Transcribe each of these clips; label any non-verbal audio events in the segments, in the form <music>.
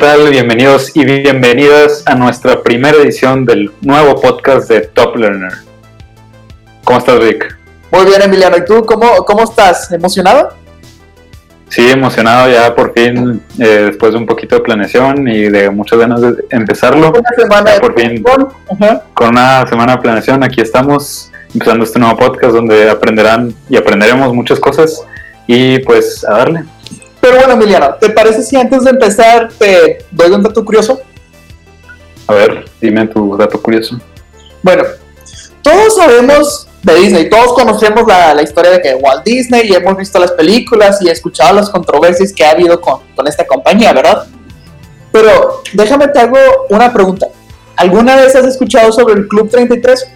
Tal? Bienvenidos y bienvenidas a nuestra primera edición del nuevo podcast de Top Learner. ¿Cómo estás, Rick? Muy bien, Emiliano. ¿Y tú cómo, cómo estás? ¿Emocionado? Sí, emocionado ya por fin, eh, después de un poquito de planeación y de muchas ganas de empezarlo. Una semana de por fin, con una semana de planeación, aquí estamos empezando este nuevo podcast donde aprenderán y aprenderemos muchas cosas y pues a darle. Pero bueno, Emiliano, ¿te parece si antes de empezar te doy un dato curioso? A ver, dime tu dato curioso. Bueno, todos sabemos de Disney, todos conocemos la, la historia de que Walt Disney y hemos visto las películas y escuchado las controversias que ha habido con, con esta compañía, ¿verdad? Pero déjame te hago una pregunta. ¿Alguna vez has escuchado sobre el Club 33?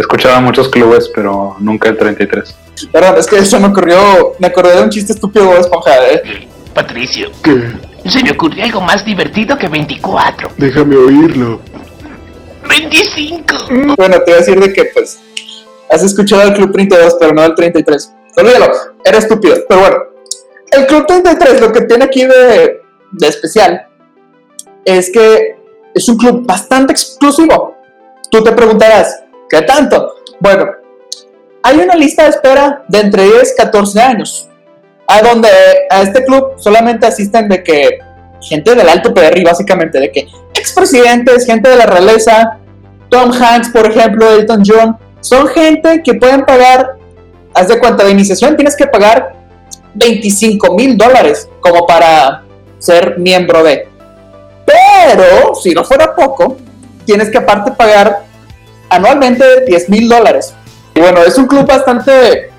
He escuchado a muchos clubes, pero nunca el 33. Perdón, es que eso me ocurrió, me acordé de un chiste estúpido de Esponja, ¿eh? Patricio, ¿Qué? se me ocurrió algo más divertido que 24. Déjame oírlo. 25. Bueno, te voy a decir de que, pues, has escuchado el Club 32, pero no el 33. Olvídalo, era estúpido. Pero bueno, el Club 33, lo que tiene aquí de, de especial es que es un club bastante exclusivo. Tú te preguntarás, ¿qué tanto? Bueno, hay una lista de espera de entre 10 y 14 años, a donde a este club solamente asisten de que gente del alto PR, básicamente, de que expresidentes, gente de la realeza, Tom Hanks, por ejemplo, Elton John, son gente que pueden pagar, haz de cuenta, de iniciación tienes que pagar 25 mil dólares como para ser miembro de. Pero, si no fuera poco, tienes que aparte pagar anualmente 10 mil dólares. Y bueno, es un club bastante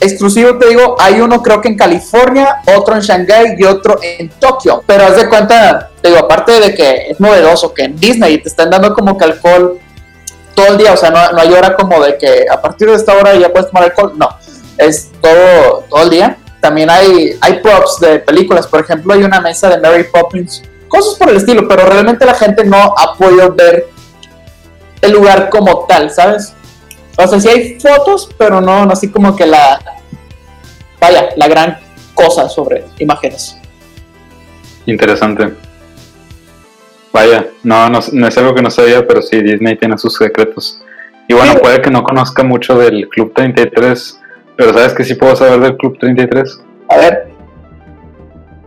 exclusivo, te digo, hay uno creo que en California, otro en Shanghai y otro en Tokio. Pero haz de cuenta, te digo, aparte de que es novedoso que en Disney te están dando como que alcohol todo el día, o sea, no, hay hora como de que a partir de esta hora ya puedes tomar alcohol, no, es todo, todo el día. También hay, hay props de películas, por ejemplo, hay una mesa de Mary Poppins, cosas por el estilo, pero realmente la gente no ha podido ver el lugar como tal, ¿sabes? O sea, sí hay fotos, pero no, no así como que la, vaya, la gran cosa sobre imágenes. Interesante. Vaya, no, no, no es algo que no sabía, pero sí, Disney tiene sus secretos. Y bueno, Sí. puede que no conozca mucho del Club 33, pero ¿sabes que sí puedo saber del Club 33? A ver,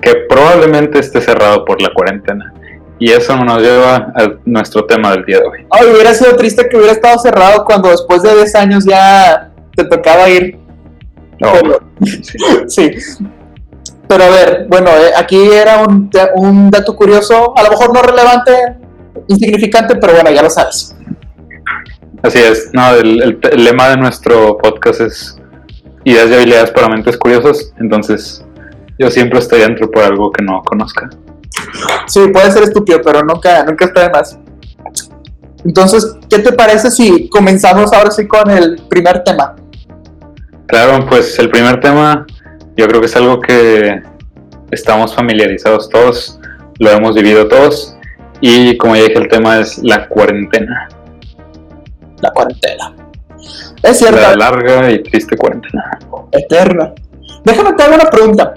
Que probablemente esté cerrado por la cuarentena. Y eso nos lleva a nuestro tema del día de hoy. ay, hubiera sido triste que hubiera estado cerrado cuando después de 10 años ya te tocaba ir. No, Pero- <laughs> sí. Pero a ver, bueno, eh, aquí era un, dato curioso, a lo mejor no relevante, insignificante, pero bueno, ya lo sabes. Así es, no, el, el- el lema de nuestro podcast es ideas y habilidades para mentes curiosas, entonces yo siempre estoy dentro por algo que no conozca. Sí, puede ser estúpido, pero nunca, nunca está de más. Entonces, ¿qué te parece si comenzamos ahora sí con el primer tema? Claro, pues el primer tema yo creo que es algo que estamos familiarizados todos, lo hemos vivido todos y como ya dije el tema es la cuarentena, La cuarentena. Es cierto, la larga y triste cuarentena. eterna. Déjame te hago una pregunta.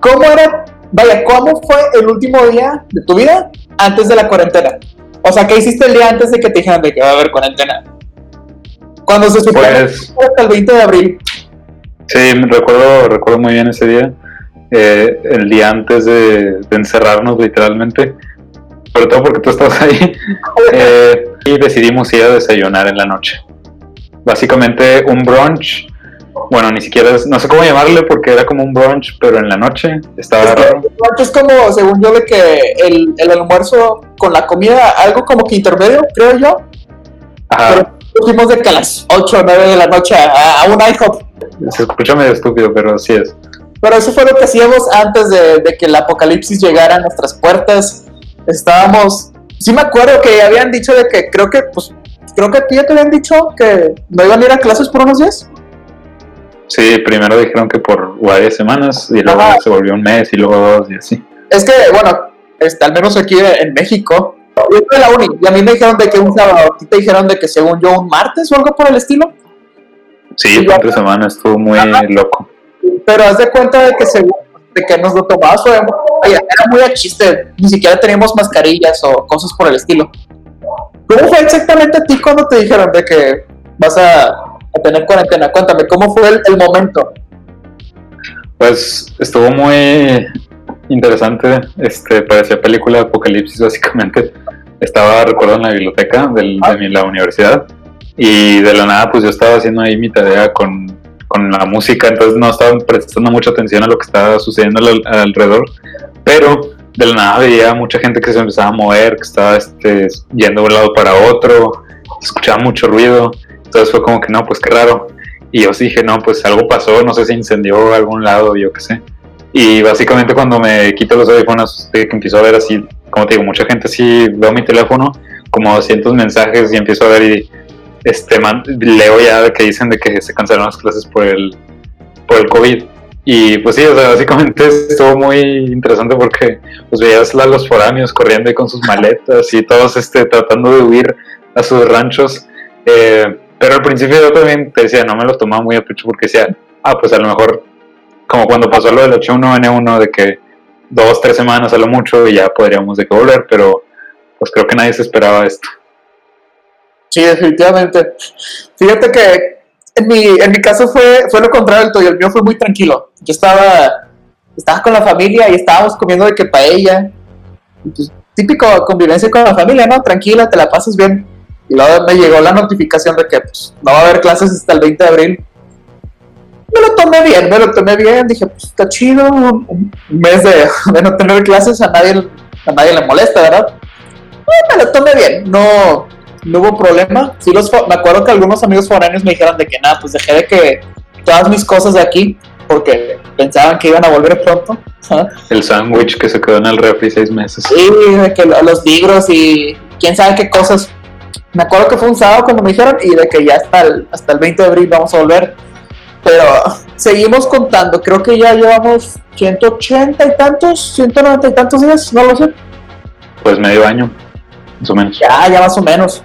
¿Cómo era, vaya, cómo fue el último día de tu vida antes de la cuarentena? O sea, ¿qué hiciste el día antes de que te dijeran de que va a haber cuarentena? Cuando se supone Pues- hasta el 20 de abril. Sí, recuerdo, recuerdo muy bien ese día, eh, el día antes de, de encerrarnos literalmente, sobre todo porque tú estabas ahí, <laughs> eh, y decidimos ir a desayunar en la noche. Básicamente un brunch, bueno, ni siquiera, es- no sé cómo llamarle porque era como un brunch, pero en la noche, estaba Es, que, raro. es como, según yo, de que el, el almuerzo con la comida, algo como que intermedio, creo yo. Ajá, fuimos de que a las 8 o 9 de la noche a, a un IHOP. Se escucha medio estúpido, pero sí es. Pero eso fue lo que hacíamos antes de, de que el apocalipsis llegara a nuestras puertas. Estábamos. Sí, me acuerdo que habían dicho de que creo que, pues, creo que a ti ya te habían dicho que no iban a ir a clases por unos días. Sí, primero dijeron que por varias semanas y luego Ajá. se volvió un mes y luego dos y así. Es que, bueno, este, al menos aquí en México, yo estoy en la uni y a mí me dijeron de que un sábado, a ti te dijeron de que según yo un martes o algo por el estilo. Sí, Sí, fue entre ya- semana estuvo muy Ajá. loco. Pero haz de cuenta de que según de que nos lo tomabas, era muy a chiste, ni siquiera teníamos mascarillas o cosas por el estilo. ¿Cómo fue exactamente a ti cuando te dijeron de que vas a, a tener cuarentena? Cuéntame, ¿cómo fue el, momento? Pues estuvo muy interesante, este, parecía película de apocalipsis básicamente. Estaba, recuerdo, en la biblioteca de la universidad y de la nada pues yo estaba haciendo ahí mi tarea con, con la música, entonces no estaba prestando mucha atención a lo que estaba sucediendo al- alrededor, pero de la nada veía mucha gente que se empezaba a mover, que estaba este, yendo de un lado para otro, escuchaba mucho ruido, entonces fue como que no, pues qué raro. Y yo sí dije, no, pues algo pasó, no sé si incendió algún lado, yo qué sé. Y básicamente cuando me quito los audífonos, que empiezo a ver así, como te digo, mucha gente sí, veo mi teléfono, como 200 mensajes y empiezo a ver y este, man- leo ya que dicen de que se cancelaron las clases por el, por el COVID. Y pues sí, o sea, básicamente <laughs> estuvo muy interesante porque pues veías a los foráneos corriendo con sus maletas y todos este, tratando de huir a sus ranchos. Eh, pero al principio yo también te decía, no me lo tomaba muy a pecho porque decía, ah, pues a lo mejor, como cuando pasó lo del H1N1, de que dos, tres semanas a lo mucho y ya podríamos de que volver, pero pues creo que nadie se esperaba esto. Sí, definitivamente. Fíjate que en mi, en mi caso fue, fue lo contrario del tuyo, el mío fue muy tranquilo. Yo estaba, estaba con la familia y estábamos comiendo de que paella. Típico convivencia con la familia, ¿no? Tranquila, te la pasas bien. Y luego me llegó la notificación de que pues, no va a haber clases hasta el 20 de abril. Me lo tomé bien, me lo tomé bien. Dije, pues está chido, un, mes de, <laughs> de no tener clases, a nadie, a nadie le molesta, ¿verdad? Me lo tomé bien, no, no hubo problema. Sí, los, me acuerdo que algunos amigos foráneos me dijeron de que nada, pues dejé de que todas mis cosas de aquí, porque pensaban que iban a volver pronto. <laughs> El sándwich que se quedó en el refri seis meses. Y de que lo- los libros y quién sabe qué cosas. Me acuerdo que fue un sábado cuando me dijeron y de que ya hasta el, hasta el 20 de abril vamos a volver. Pero seguimos contando, creo que ya llevamos 180 y tantos, 190 y tantos días, no lo sé. Pues medio año, más o menos. Ya, ya más o menos.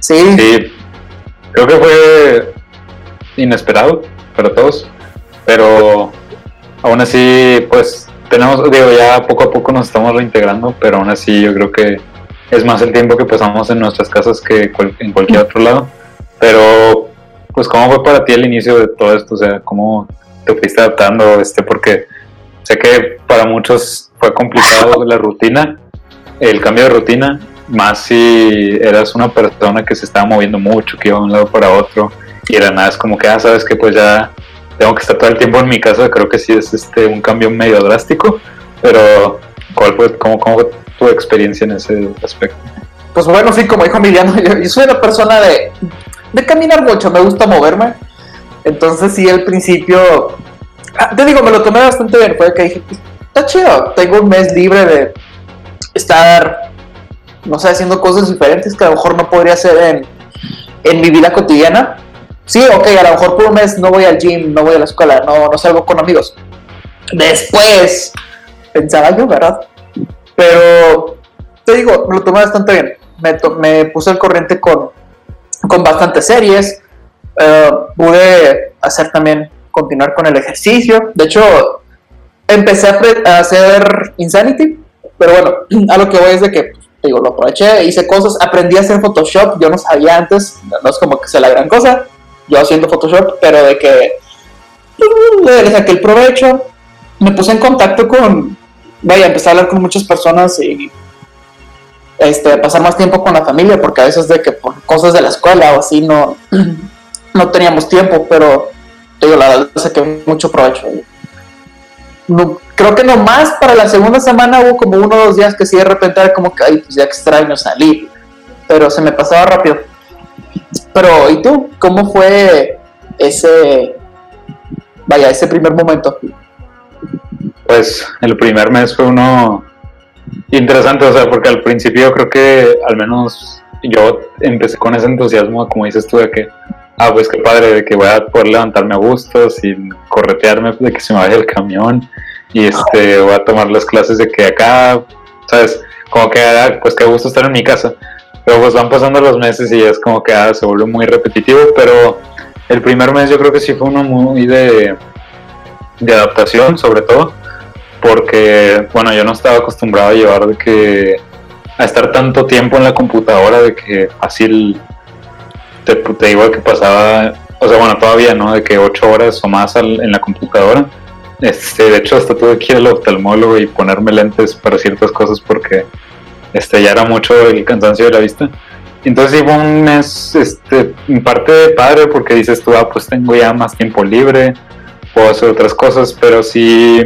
Sí, Sí, creo que fue inesperado para todos, pero aún así, pues tenemos, digo, ya poco a poco nos estamos reintegrando, pero aún así yo creo que es más el tiempo que pasamos en nuestras casas que cual- en cualquier otro lado. Pero, pues, ¿cómo fue para ti el inicio de todo esto? O sea, ¿cómo te fuiste adaptando? Este, porque sé que para muchos fue complicado <laughs> la rutina, el cambio de rutina, más si eras una persona que se estaba moviendo mucho, que iba de un lado para otro, y era nada, es como que, ah, sabes que pues ya tengo que estar todo el tiempo en mi casa, creo que sí es este un cambio medio drástico, pero ¿cuál fue, cómo, cómo tu experiencia en ese aspecto? Pues bueno, sí, como dijo Emiliano, <laughs> yo, yo soy una persona de, de caminar mucho, me gusta moverme. Entonces sí, al principio, ah, te digo, me lo tomé bastante bien. Fue que dije, pues, está chido, tengo un mes libre de estar, no sé, haciendo cosas diferentes que a lo mejor no podría hacer en, en mi vida cotidiana. Sí, ok, a lo mejor por un mes no voy al gym, no voy a la escuela, no, no salgo con amigos. Después, pensaba yo, ¿verdad? Pero te digo, lo tomé bastante bien. Me, me puse al corriente con, con bastantes series. Eh, pude hacer también, continuar con el ejercicio. De hecho, empecé a, a hacer Insanity. Pero bueno, <clears throat> a lo que voy es de que, te digo, lo aproveché, hice cosas, aprendí a hacer Photoshop. Yo no sabía antes, no es como que sea la gran cosa. Yo haciendo Photoshop, pero de que mm, le saqué el provecho. Me puse en contacto con, vaya, empecé a hablar con muchas personas y este, pasar más tiempo con la familia, porque a veces de que por cosas de la escuela o así no, <clears throat> no teníamos tiempo, pero digo, la verdad saqué mucho provecho. Creo que nomás para la segunda semana hubo como uno o dos días que sí de repente era como que, ay, pues ya extraño salir. pero se me pasaba rápido. Pero, ¿y tú? ¿Cómo fue ese, vaya, ese primer momento? Pues el primer mes fue uno interesante, o sea, porque al principio creo que al menos yo empecé con ese entusiasmo, como dices tú, de que, ah, pues qué padre, de que voy a poder levantarme a gusto sin corretearme, de que se me vaya el camión y este, voy a tomar las clases de que acá, ¿sabes? Como que, ah, pues qué gusto estar en mi casa. Pero pues van pasando los meses y es como que ah, se vuelve muy repetitivo, pero el primer mes yo creo que sí fue uno muy de, de adaptación, sobre todo, porque, bueno, yo no estaba acostumbrado a llevar de que, a estar tanto tiempo en la computadora, de que fácil, te, te digo que pasaba, o sea, bueno, todavía, ¿no? De que ocho horas o más en la computadora. Este, de hecho, hasta tuve que ir al oftalmólogo y ponerme lentes para ciertas cosas porque este, ya era mucho el cansancio de la vista. Entonces fue un mes, este, en parte padre porque dices tú, ah, pues tengo ya más tiempo libre, puedo hacer otras cosas, pero sí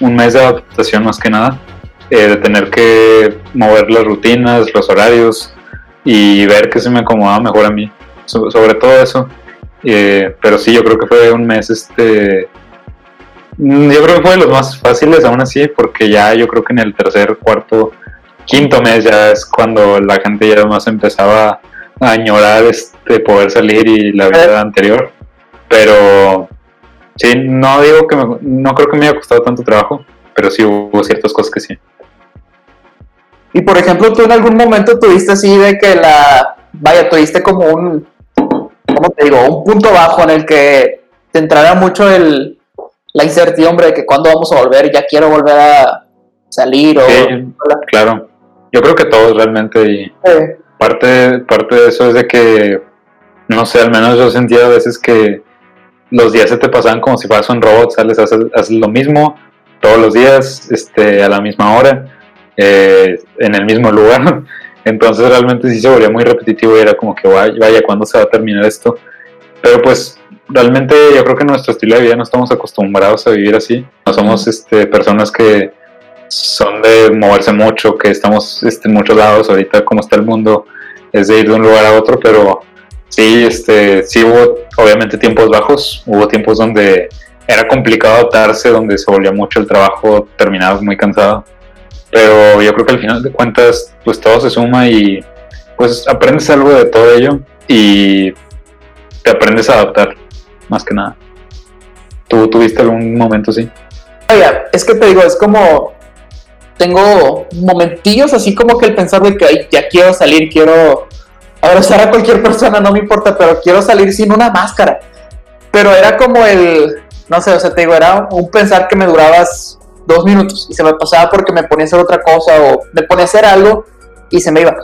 un mes de adaptación más que nada, eh, de tener que mover las rutinas, los horarios y ver qué se me acomodaba mejor a mí, So- sobre todo eso. Eh, pero sí, yo creo que fue un mes, este, mm, yo creo que fue de los más fáciles aún así, porque ya yo creo que en el tercer, cuarto, quinto mes ya es cuando la gente ya más empezaba a añorar este poder salir y la vida anterior. Pero sí, no digo que me- no creo que me haya costado tanto trabajo, pero sí hubo ciertas cosas que sí. Y por ejemplo, tú en algún momento tuviste así de que la, vaya, tuviste como un, ¿cómo te digo? Un punto bajo en el que te entrara mucho el, la incertidumbre de que cuándo vamos a volver, ya quiero volver a salir o... Sí, claro. Yo creo que todos realmente y parte, parte de eso es de que, no sé, al menos yo sentía a veces que los días se te pasaban como si fueras un robot, sales, haces, haces lo mismo todos los días, este, a la misma hora, eh, en el mismo lugar. <laughs> Entonces realmente sí se volvía muy repetitivo y era como que vaya, vaya, ¿cuándo se va a terminar esto? Pero pues realmente yo creo que nuestro estilo de vida no estamos acostumbrados a vivir así. No somos este, personas que son de moverse mucho, que estamos este, en muchos lados, ahorita como está el mundo, es de ir de un lugar a otro, pero sí, este, sí hubo obviamente tiempos bajos, hubo tiempos donde era complicado adaptarse, donde se volvía mucho el trabajo, terminabas muy cansado, pero yo creo que al final de cuentas, pues todo se suma y pues aprendes algo de todo ello y te aprendes a adaptar, más que nada. ¿Tú tuviste algún momento así? Vaya, es que te digo, es como. Tengo momentillos así como que el pensar de que "Ay, ya quiero salir, quiero abrazar a cualquier persona, no me importa, pero quiero salir sin una máscara. Pero era como el. No sé, o sea, te digo, era un pensar que me durabas dos minutos y se me pasaba porque me ponía a hacer otra cosa o me ponía a hacer algo y se me iba.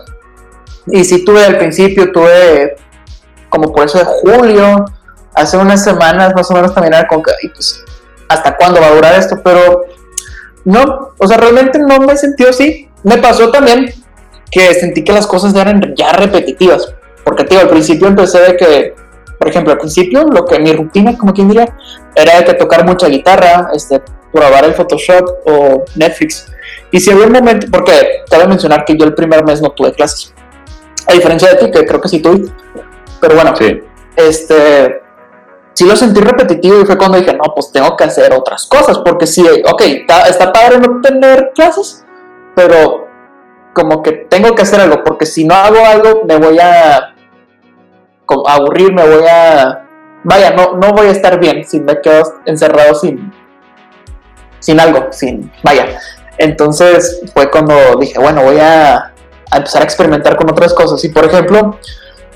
Y sí tuve al principio, tuve como por eso de julio, hace unas semanas más o menos también era como que, "Ay, pues, hasta cuándo va a durar esto, pero no, o sea, realmente no me he sentido así. Me pasó también que sentí que las cosas eran ya repetitivas, porque tío, al principio empecé de que, por ejemplo, al principio lo que mi rutina, como quien diría, era de que tocar mucha guitarra, este, probar el Photoshop o Netflix. Y si había un momento, porque cabe mencionar que yo el primer mes no tuve clases, a diferencia de ti, que creo que sí tuviste, pero bueno, Sí, este, sí lo sentí repetitivo y fue cuando dije, no, pues tengo que hacer otras cosas, porque sí, ok, está, está padre no tener clases, pero como que tengo que hacer algo, porque si no hago algo me voy a aburrir, me voy a... Vaya, no, no voy a estar bien si me quedo encerrado sin, sin algo, sin... Vaya. Entonces fue cuando dije, bueno, voy a, a empezar a experimentar con otras cosas. Y por ejemplo,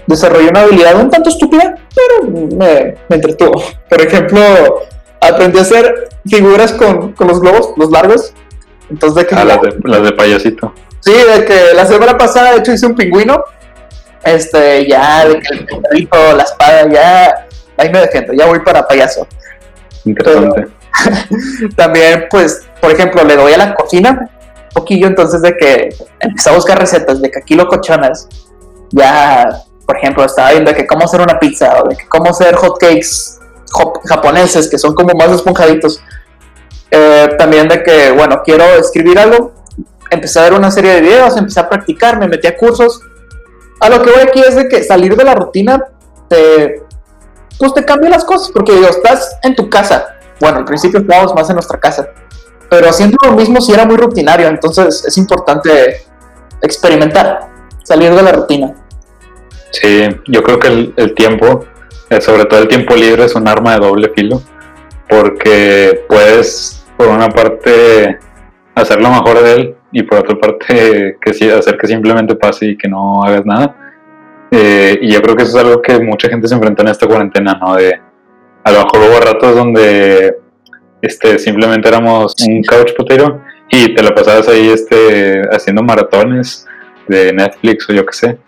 desarrollé una habilidad un tanto estúpida, pero me, me entretuvo. Por ejemplo, aprendí a hacer figuras con, con los globos, los largos. Entonces, de que ah, las de, las de payasito. Sí, de que la semana pasada, de hecho, hice un pingüino. Este, ya, de que el perrito, la espada, ya. Ahí me defiendo, ya voy para payaso. Interesante. <laughs> También, pues, por ejemplo, le doy a la cocina un poquillo, entonces de que empecé a buscar recetas de que aquí locochonas. Ya, por ejemplo, estaba viendo de que cómo hacer una pizza o de que cómo hacer hotcakes japoneses que son como más esponjaditos. Eh, también de que, bueno, quiero escribir algo. Empecé a ver una serie de videos, empecé a practicar, me metí a cursos. a lo que voy aquí es de que salir de la rutina te, pues te cambia las cosas, porque digo, estás en tu casa. Bueno, al principio estábamos más en nuestra casa, pero haciendo lo mismo si era muy rutinario, entonces es importante experimentar, salir de la rutina. Sí, yo creo que el, el tiempo, eh, sobre todo el tiempo libre, es un arma de doble filo, porque puedes, por una parte, hacer lo mejor de él y por otra parte, <laughs> que sí, hacer que simplemente pase y que no hagas nada. Eh, y yo creo que eso es algo que mucha gente se enfrenta en esta cuarentena, ¿no? De, a lo mejor hubo ratos donde este, simplemente éramos un couch potato y te la pasabas ahí este, haciendo maratones de Netflix o yo qué sé,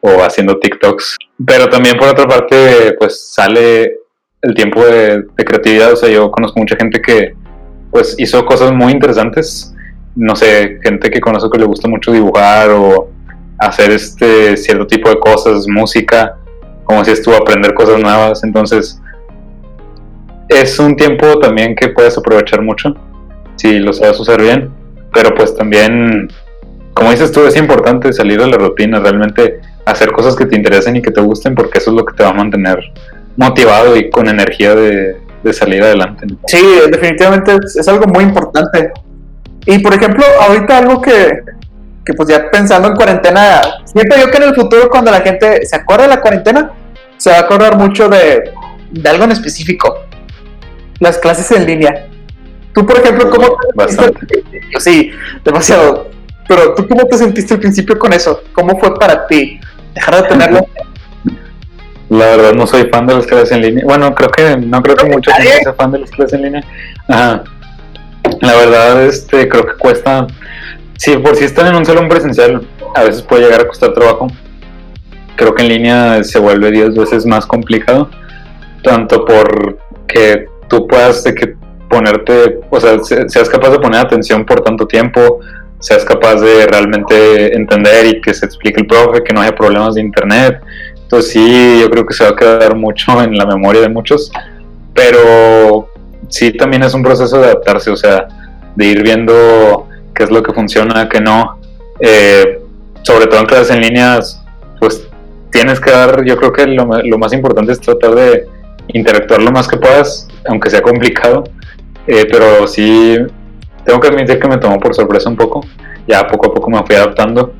o haciendo TikToks. Pero también por otra parte, pues sale el tiempo de, de creatividad, o sea, yo conozco mucha gente que pues hizo cosas muy interesantes, no sé, gente que conozco que le gusta mucho dibujar o hacer este cierto tipo de cosas, música, como si estuvo aprender cosas nuevas, entonces es un tiempo también que puedes aprovechar mucho si lo sabes usar bien, pero pues también, como dices tú, es importante salir de la rutina, realmente hacer cosas que te interesen y que te gusten, porque eso es lo que te va a mantener motivado y con energía de, de salir adelante. Sí, definitivamente es algo muy importante. Y por ejemplo, ahorita algo que, que pues ya pensando en cuarentena, siento yo que en el futuro cuando la gente se acuerde de la cuarentena, se va a acordar mucho de, de algo en específico. Las clases en línea. Tú, por ejemplo, ¿cómo te Bastante. sentiste? Sí, demasiado. Pero tú, ¿cómo te sentiste al principio con eso? ¿Cómo fue para ti dejar de tenerlo? La verdad no soy fan de las clases en línea. Bueno, creo que no creo que mucha gente sea fan de las clases en línea. Ajá. La verdad, este, creo que cuesta. Si por si están en un salón presencial, a veces puede llegar a costar trabajo. Creo que en línea se vuelve 10 veces más complicado. Tanto por que tú puedas de que ponerte, o sea, se- seas capaz de poner atención por tanto tiempo, seas capaz de realmente entender y que se explique el profe, que no haya problemas de internet. Entonces sí, yo creo que se va a quedar mucho en la memoria de muchos, pero sí también es un proceso de adaptarse, o sea, de ir viendo qué es lo que funciona, qué no. Eh, sobre todo en clases en líneas, pues tienes que dar, yo creo que lo, más importante es tratar de interactuar lo más que puedas, aunque sea complicado, eh, pero sí, tengo que admitir que me tomó por sorpresa un poco, ya poco a poco me fui adaptando.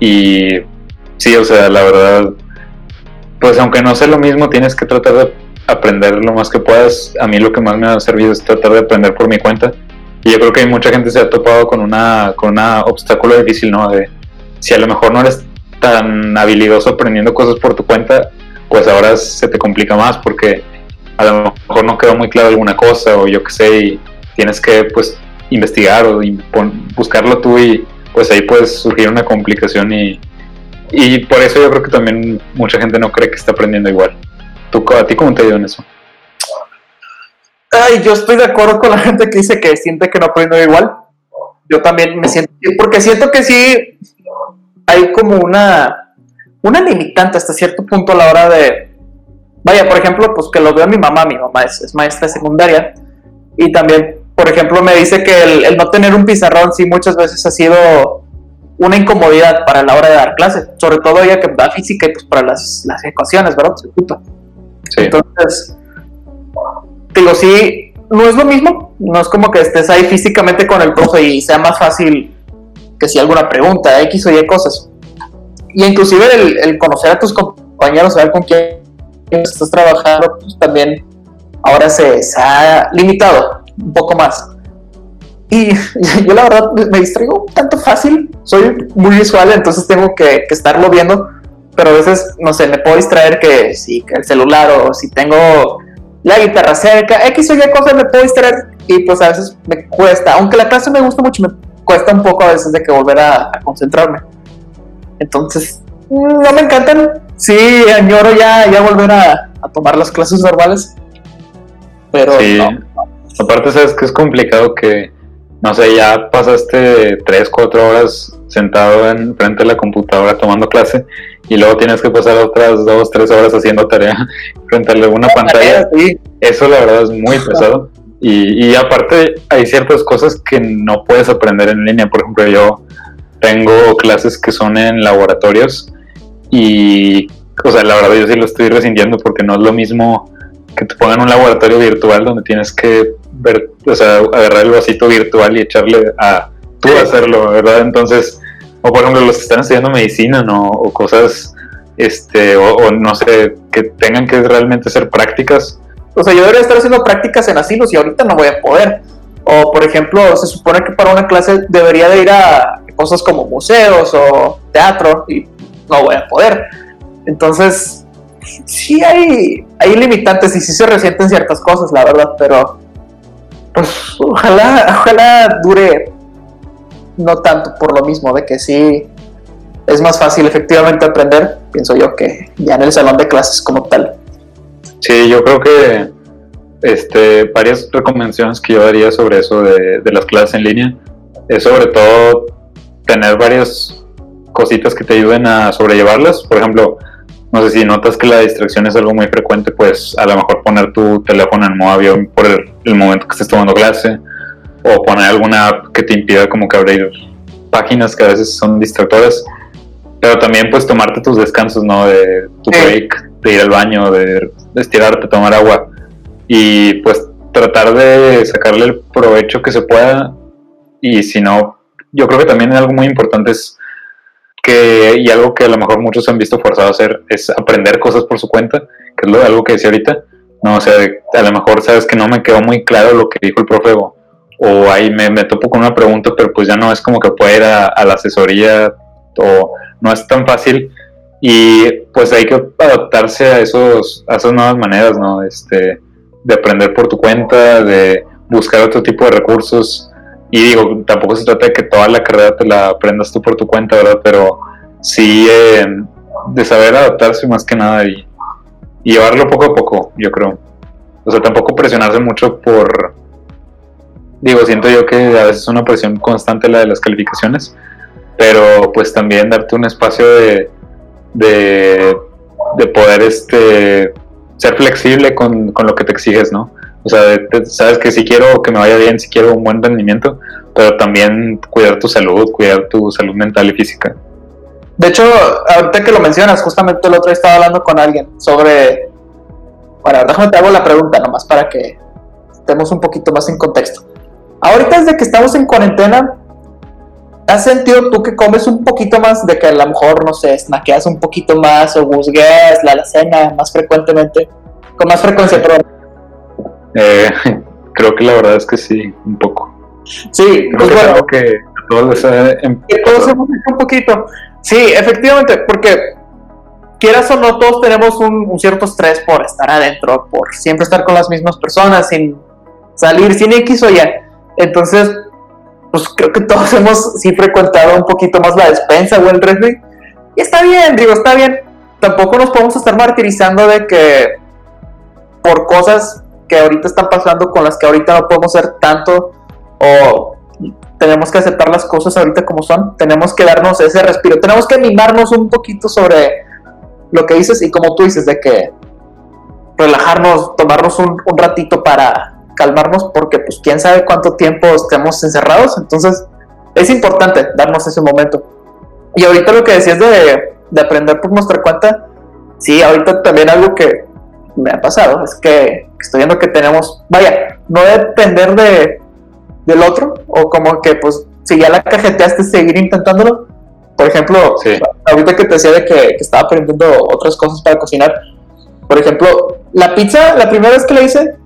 Y sí, o sea, la verdad, pues aunque no sea lo mismo, tienes que tratar de aprender lo más que puedas. A mí lo que más me ha servido es tratar de aprender por mi cuenta. Y yo creo que mucha gente se ha topado con una con una obstáculo difícil, ¿no? De si a lo mejor no eres tan habilidoso aprendiendo cosas por tu cuenta, pues ahora se te complica más porque a lo mejor no quedó muy claro alguna cosa o yo qué sé y tienes que pues investigar o buscarlo tú y pues ahí puede surgir una complicación y, y por eso yo creo que también mucha gente no cree que está aprendiendo igual. ¿Tú, ¿A ti cómo te ido en eso? Ay, yo estoy de acuerdo con la gente que dice que siente que no aprendo igual. Yo también me siento, porque siento que sí hay como una, una limitante hasta cierto punto a la hora de, vaya, por ejemplo, pues que lo veo a mi mamá, mi mamá es, es maestra secundaria, y también, por ejemplo, me dice que el, no tener un pizarrón sí muchas veces ha sido una incomodidad para la hora de dar clase, sobre todo ella que da física y pues para las, las ecuaciones, ¿verdad? Se ocupa. Sí. Entonces, digo, sí, no es lo mismo, no es como que estés ahí físicamente con el profe y sea más fácil que si alguna pregunta, X o Y cosas. Y inclusive el, el conocer a tus compañeros, saber con quién estás trabajando, pues también ahora se, se ha limitado un poco más. Y <laughs> yo la verdad me- distraigo tanto fácil, soy muy visual, entonces tengo que, que estarlo viendo, pero a veces, no sé, me puedo distraer que si el celular o si tengo la guitarra cerca, X o Y cosas me puedo distraer y pues a veces me cuesta, aunque la clase me gusta mucho, me cuesta un poco a veces de que volver a, a concentrarme. Entonces, mm, no me encantan, sí, añoro ya, ya volver a, a tomar las clases normales, pero Sí. no. Aparte, sabes que es complicado que, no sé, ya pasaste 3, 4 horas sentado en frente de la computadora tomando clase y luego tienes que pasar otras 2, 3 horas haciendo tarea <laughs> frente a alguna pantalla. Sí, Eso la verdad es muy pesado. Y, y aparte hay ciertas cosas que no puedes aprender en línea. Por ejemplo, yo tengo clases que son en laboratorios y, o sea, la verdad yo sí lo estoy resintiendo porque no es lo mismo que te pongan un laboratorio virtual donde tienes que ver, o sea, agarrar el vasito virtual y echarle a tú hacerlo, ¿verdad? Entonces, o por ejemplo, los que están estudiando medicina, ¿no? O cosas, este, o, no sé, que tengan que realmente ser prácticas. O sea, yo debería estar haciendo prácticas en asilos y ahorita no voy a poder. O, por ejemplo, se supone que para una clase debería de ir a cosas como museos o teatro y no voy a poder. Entonces, sí hay, hay limitantes y sí se resienten ciertas cosas, la verdad, pero pues ojalá, ojalá dure no tanto por lo mismo, de que sí es más fácil efectivamente aprender, pienso yo, que ya en el salón de clases como tal. Sí, yo creo que este, varias recomendaciones que yo daría sobre eso de, de las clases en línea es sobre todo tener varias cositas que te ayuden a sobrellevarlas. Por ejemplo, no sé si notas que la distracción es algo muy frecuente, pues a lo mejor poner tu teléfono en modo avión por el, el momento que estés tomando clase o poner alguna app que te impida como que abrir páginas que a veces son distractoras. Pero también pues tomarte tus descansos, ¿no? De tu break, de ir al baño, de, de estirarte, tomar agua. Y pues tratar de sacarle el provecho que se pueda. Y si no, yo creo que también algo muy importante es que, y algo que a lo mejor muchos han visto forzados a hacer, es aprender cosas por su cuenta, que es lo, algo que decía ahorita. No, o sea, a lo mejor sabes que no me quedó muy claro lo que dijo el profe o, o ahí me, me topo con una pregunta, pero pues ya no es como que pueda ir a, a la asesoría o no es tan fácil y pues hay que adaptarse a esos a esas nuevas maneras, ¿no? Este, de aprender por tu cuenta, de buscar otro tipo de recursos y digo, tampoco se trata de que toda la carrera te la aprendas tú por tu cuenta, ¿verdad? Pero sí eh, de saber adaptarse más que nada y, y llevarlo poco a poco, yo creo. O sea, tampoco presionarse mucho por... Digo, siento yo que a veces es una presión constante la de las calificaciones, pero pues también darte un espacio de, de, de poder este, ser flexible con, con lo que te exiges, ¿no? O sea, de- sabes que si quiero que me vaya bien, si quiero un buen rendimiento, pero también cuidar tu salud, cuidar tu salud mental y física. De hecho, ahorita que lo mencionas, justamente el otro día estaba hablando con alguien sobre. Bueno, déjame te hago la pregunta nomás para que estemos un poquito más en contexto. Ahorita desde que estamos en cuarentena, ¿has sentido tú que comes un poquito más de que a lo mejor, no sé, snackeas un poquito más o busgueas la alacena más frecuentemente? Con más frecuencia, perdón. Eh, <laughs> creo que la verdad es que sí, un poco. Sí, Creo pues que bueno, que todos em- que todos hemos hecho un poquito. Sí, efectivamente, porque quieras o no, todos tenemos un, un cierto estrés por estar adentro, por siempre estar con las mismas personas, sin salir, sin X o Y. Entonces, pues creo que todos hemos sí frecuentado un poquito más la despensa o el refri. Y está bien, digo, está bien. Tampoco nos podemos estar martirizando de que por cosas que ahorita están pasando con las que ahorita no podemos hacer tanto o tenemos que aceptar las cosas ahorita como son, tenemos que darnos ese respiro, tenemos que mimarnos un poquito sobre lo que dices y como tú dices, de que relajarnos, tomarnos un, un ratito para calmarnos, porque pues quién sabe cuánto tiempo estemos encerrados, entonces es importante darnos ese momento. Y ahorita lo que decías de, de aprender por nuestra cuenta, sí, ahorita también algo que me ha pasado es que estoy viendo que tenemos, vaya, no depender de, del otro, o como que pues si ya la cajeteaste, seguir intentándolo. Por ejemplo, Sí. ahorita que te decía de que, que estaba aprendiendo otras cosas para cocinar, por ejemplo, la pizza, la primera vez que la hice,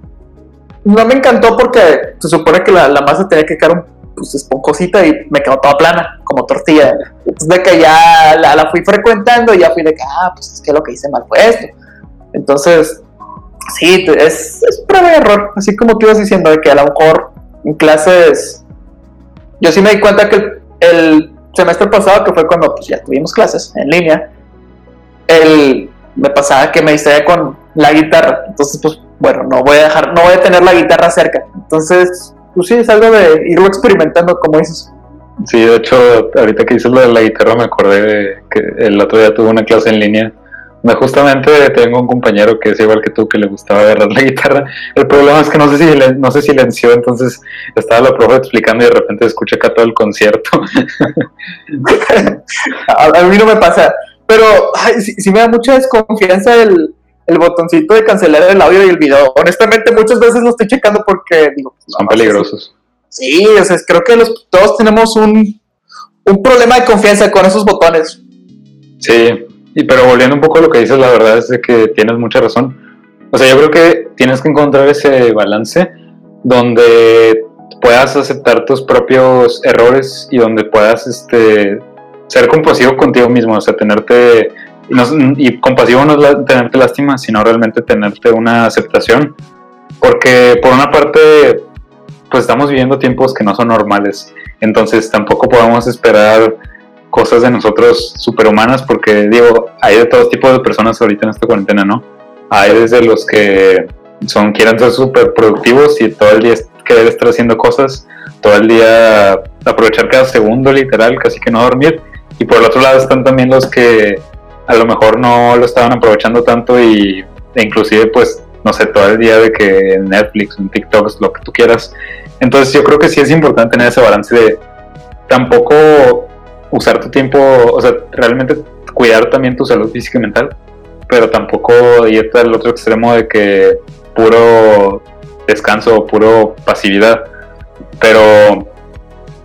no me encantó porque se supone que la, masa tenía que quedar un, pues, esponjosita y me quedó toda plana, como tortilla. Entonces, de que ya la, la fui frecuentando y ya fui de que, ah, pues es que lo que hice mal fue esto. Entonces, sí, es, es prueba y error, así como tú ibas diciendo, de que a lo mejor en clases, yo sí me di cuenta que el, el semestre pasado, que fue cuando pues, ya tuvimos clases en línea, el, me pasaba que me distraía con la guitarra, entonces pues bueno, no voy a dejar, no voy a tener la guitarra cerca, entonces pues sí, es algo de irlo experimentando, como dices. Sí, de hecho, ahorita que dices lo de la guitarra, me acordé de que el otro día tuve una clase en línea. Donde justamente tengo un compañero que es igual que tú, que le gustaba agarrar la guitarra. El problema es que no sé si no se silenció, entonces estaba la profe explicando y de repente escuché acá todo el concierto. <laughs> a, a mí no me pasa. Pero ay, sí, sí me da mucha desconfianza el, el botoncito de cancelar el audio y el video. Honestamente, muchas veces lo estoy checando porque digo, Son no, peligrosos. Sí, o sea, creo que los, todos tenemos un, un problema de confianza con esos botones. Sí, y pero volviendo un poco a lo que dices, la verdad es de que tienes mucha razón. O sea, yo creo que tienes que encontrar ese balance donde puedas aceptar tus propios errores y donde puedas este, ser compasivo contigo mismo, o sea, tenerte, no- y compasivo no es la- tenerte lástima, sino realmente tenerte una aceptación, porque por una parte, pues estamos viviendo tiempos que no son normales, entonces tampoco podemos esperar cosas de nosotros superhumanas, porque digo, hay de todos tipos de personas ahorita en esta cuarentena, ¿no? Hay desde los que son quieren ser súper productivos y todo el día querer estar haciendo cosas, todo el día aprovechar cada segundo literal, casi que no dormir. Y por el otro lado están también los que a lo mejor no lo estaban aprovechando tanto y e inclusive pues no sé, todo el día de que Netflix, en TikTok, lo que tú quieras. Entonces yo creo que sí es importante tener ese balance de tampoco usar tu tiempo, o sea, realmente cuidar también tu salud física y mental, pero tampoco irte al otro extremo de que puro descanso, puro pasividad. Pero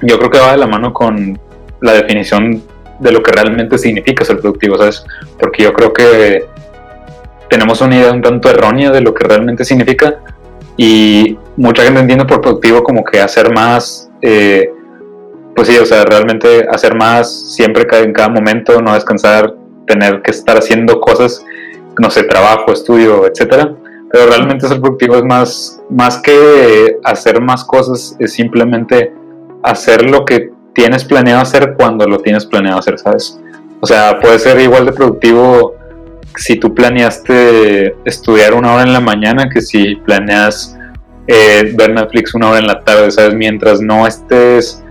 yo creo que va de la mano con la definición de lo que realmente significa ser productivo, ¿sabes? Porque yo creo que tenemos una idea un tanto errónea de lo que realmente significa y mucha gente entiende por productivo como que hacer más, eh, pues sí, o sea, realmente hacer más siempre en cada momento, no descansar, tener que estar haciendo cosas, no sé, trabajo, estudio, etcétera. Pero realmente ser productivo es más, más que hacer más cosas, es simplemente hacer lo que tienes planeado hacer cuando lo tienes planeado hacer, ¿sabes? O sea, puede ser igual de productivo si tú planeaste estudiar una hora en la mañana que si planeas eh, ver Netflix una hora en la tarde, ¿sabes? Mientras no estés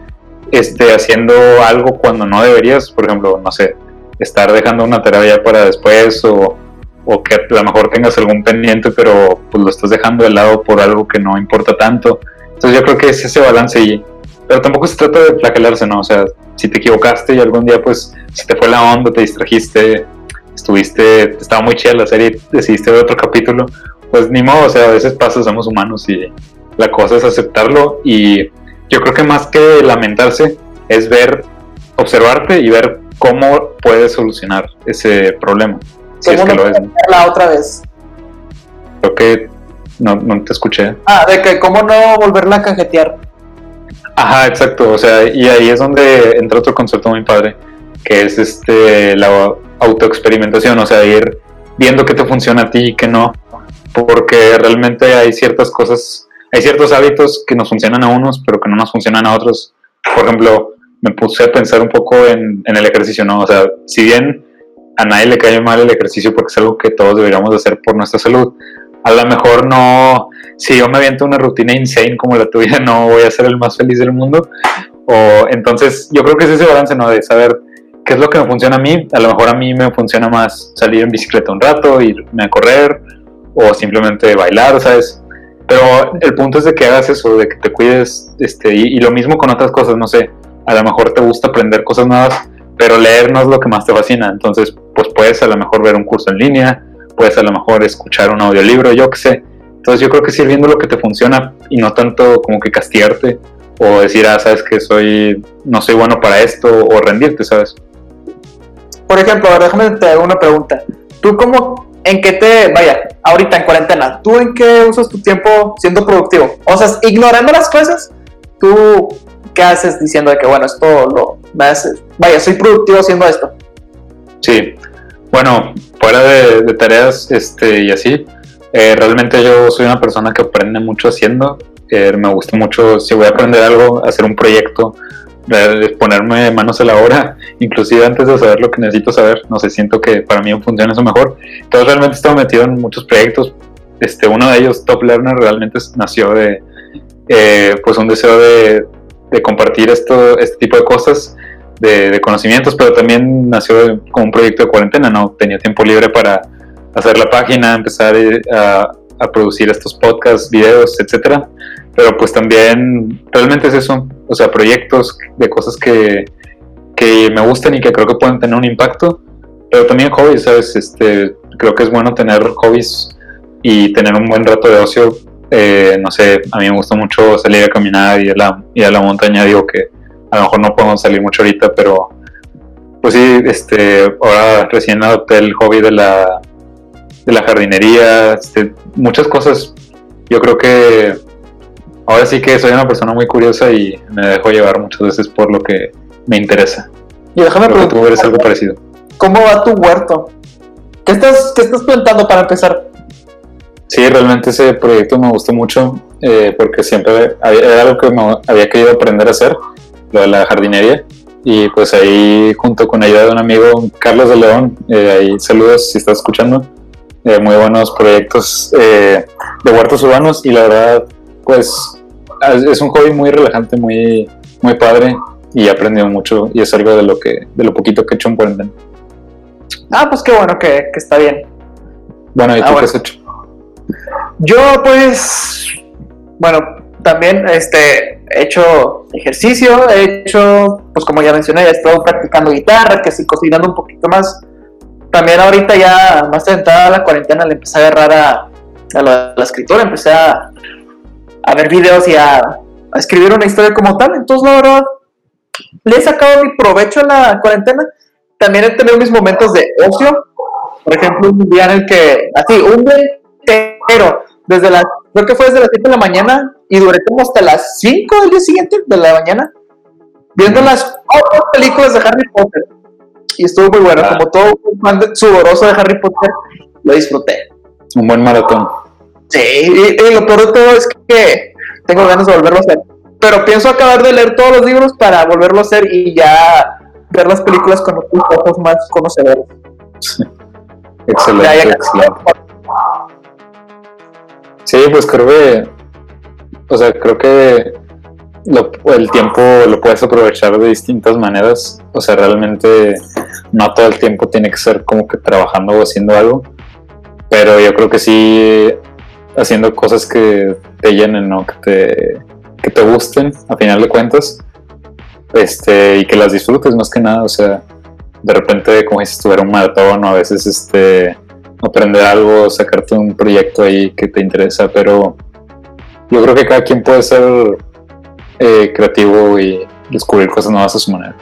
este, haciendo algo cuando no deberías, por ejemplo, no sé, estar dejando una tarea ya para después o, o que a lo mejor tengas algún pendiente pero pues lo estás dejando de lado por algo que no importa tanto. Entonces yo creo que es ese balance y pero tampoco se trata de flagelarse, ¿no? O sea, si te equivocaste y algún día pues se te fue la onda, te distrajiste, estuviste, estaba muy chida la serie, decidiste ver otro capítulo, pues ni modo, o sea, a veces pasa, somos humanos y la cosa es aceptarlo y yo creo que más que lamentarse es ver, observarte y ver cómo puedes solucionar ese problema. Si es ¿Cómo que lo es. La otra vez. Creo que no, no te escuché. Ah, de que cómo no volverla a cajetear. Ajá, exacto. O sea, y ahí es donde entra otro concepto muy padre, que es este la autoexperimentación, o sea, ir viendo qué te funciona a ti y qué no, porque realmente hay ciertas cosas, hay ciertos hábitos que nos funcionan a unos, pero que no nos funcionan a otros. Por ejemplo, me puse a pensar un poco en, en el ejercicio, ¿no? O sea, si bien a nadie le cae mal el ejercicio porque es algo que todos deberíamos de hacer por nuestra salud, a lo mejor no, si yo me aviento una rutina insane como la tuya, no voy a ser el más feliz del mundo. O entonces, yo creo que es ese balance, ¿no? De saber qué es lo que me funciona a mí. A lo mejor a mí me funciona más salir en bicicleta un rato, irme a correr, o simplemente bailar, ¿sabes? Pero el punto es de que hagas eso, de que te cuides, este, y, y lo mismo con otras cosas, no sé, a lo mejor te gusta aprender cosas nuevas, pero leer no es lo que más te fascina, entonces, pues puedes a lo mejor ver un curso en línea, puedes a lo mejor escuchar un audiolibro, yo qué sé. Entonces yo creo que es ir viendo lo que te funciona y no tanto como que castigarte o decir, ah, sabes que soy, no soy bueno para esto o rendirte, ¿sabes? Por ejemplo, déjame te hago una pregunta. ¿Tú cómo, en qué te, vaya, ahorita en cuarentena, ¿tú en qué usas tu tiempo siendo productivo? O sea, ignorando las cosas, ¿tú qué haces diciendo de que, bueno, esto lo, me hace, vaya, soy productivo haciendo esto? Sí, bueno, fuera de, tareas este, y así, eh, realmente yo soy una persona que aprende mucho haciendo. Eh, me gusta mucho, si voy a aprender algo, hacer un proyecto, eh, ponerme manos a la obra, <laughs> inclusive antes de saber lo que necesito saber. No sé, siento que para mí funciona eso mejor. Entonces realmente he estado metido en muchos proyectos. Este, uno de ellos, Top Learner, realmente nació de eh, pues un deseo de, de compartir esto, este tipo de cosas de, conocimientos, pero también nació como un proyecto de cuarentena, ¿no? Tenía tiempo libre para hacer la página, empezar a, a producir estos podcasts, videos, etcétera. Pero pues también realmente es eso, o sea, proyectos de cosas que, que me gustan y que creo que pueden tener un impacto. pero también hobbies, ¿sabes? Este, creo que es bueno tener hobbies y tener un buen rato de ocio. Eh, no sé, a mí me gusta mucho salir a caminar y a la, y a la montaña. Digo que a lo mejor no podemos salir mucho ahorita, pero pues sí, este, ahora recién adopté el hobby de la, de la jardinería, este, muchas cosas. Yo creo que ahora sí que soy una persona muy curiosa y me dejo llevar muchas veces por lo que me interesa. Y déjame Creo que tú preguntar, eres algo parecido. ¿cómo va tu huerto? ¿Qué estás, qué estás plantando para empezar? Sí, realmente ese proyecto me gustó mucho eh, porque siempre había, era algo que me había querido aprender a hacer, lo de la jardinería. Y pues ahí, junto con la ayuda de un amigo, Carlos de León, eh, ahí saludos si estás escuchando, eh, muy buenos proyectos eh, de huertos urbanos y la verdad, pues es un hobby muy relajante, muy, muy padre y he aprendido mucho y es algo de lo que de lo poquito que he hecho en cuarentena. Ah, pues qué bueno que, que está bien. Bueno, ¿y Ah, tú bueno. qué has hecho? Yo pues, bueno, también este, he hecho ejercicio, he hecho, pues como ya mencioné, he estado practicando guitarra, que sí, cocinando un poquito más. También ahorita ya más sentada la cuarentena le empecé a agarrar a, a lo de la escritura, empecé a, a ver videos y a, a escribir una historia como tal. Entonces, la verdad, le he sacado mi provecho en la cuarentena. También he tenido mis momentos de ocio. Por ejemplo, un día en el que, así, un día entero, desde las, creo que fue desde las 7 de la mañana y duré como hasta las 5 del día siguiente de la mañana, viendo las cuatro películas de Harry Potter. Y estuvo muy bueno, Ah. como todo un fan sudoroso de Harry Potter, lo disfruté. Un buen maratón. Sí, y, y lo peor de todo es que tengo ganas de volverlo a hacer. Pero pienso acabar de leer todos los libros para volverlo a hacer y ya ver las películas con otros ojos más conocedores. Excelente, Ya, ya- excelente. Sí, pues creo que, o sea, creo que el tiempo lo puedes aprovechar de distintas maneras. O sea, realmente no todo el tiempo tiene que ser como que trabajando o haciendo algo. Pero yo creo que sí haciendo cosas que te llenen, ¿no? Que te, que te gusten, a final de cuentas. Este, y que las disfrutes más que nada. O sea, de repente, como dices, tú, ver un maratón o a veces este aprender algo, sacarte un proyecto ahí que te interesa, pero yo creo que cada quien puede ser eh, creativo y descubrir cosas nuevas a su manera.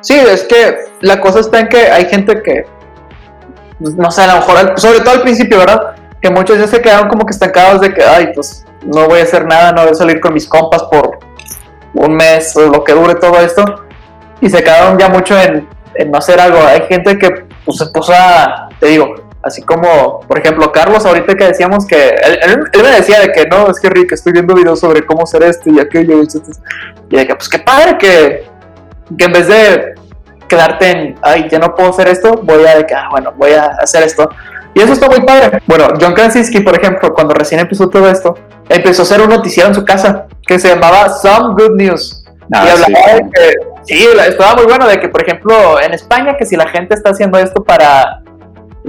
Sí, es que la cosa está en que hay gente que, no sé, a lo mejor, sobre todo al principio, ¿verdad? Que muchos ya se quedaron como que estancados de que, ay, pues no voy a hacer nada, no voy a salir con mis compas por un mes o lo que dure todo esto. Y se quedaron ya mucho en, en no hacer algo. Hay gente que pues, se puso a, te digo, así como, por ejemplo, Carlos, ahorita que decíamos que, él, él- él me decía de que no, es que Rick, estoy viendo videos sobre cómo hacer esto y aquello. Y, de que, pues qué padre que, que en vez de quedarte en, ay, ya no puedo hacer esto, voy a, de que, ah, bueno, voy a hacer esto. Y eso está muy padre. Bueno, John Krasinski, por ejemplo, cuando recién empezó todo esto, empezó a hacer un noticiero en su casa que se llamaba Some Good News. Ah, y hablaba sí, de que, sí, estaba muy bueno de que, por ejemplo, en España, que si la gente está haciendo esto para,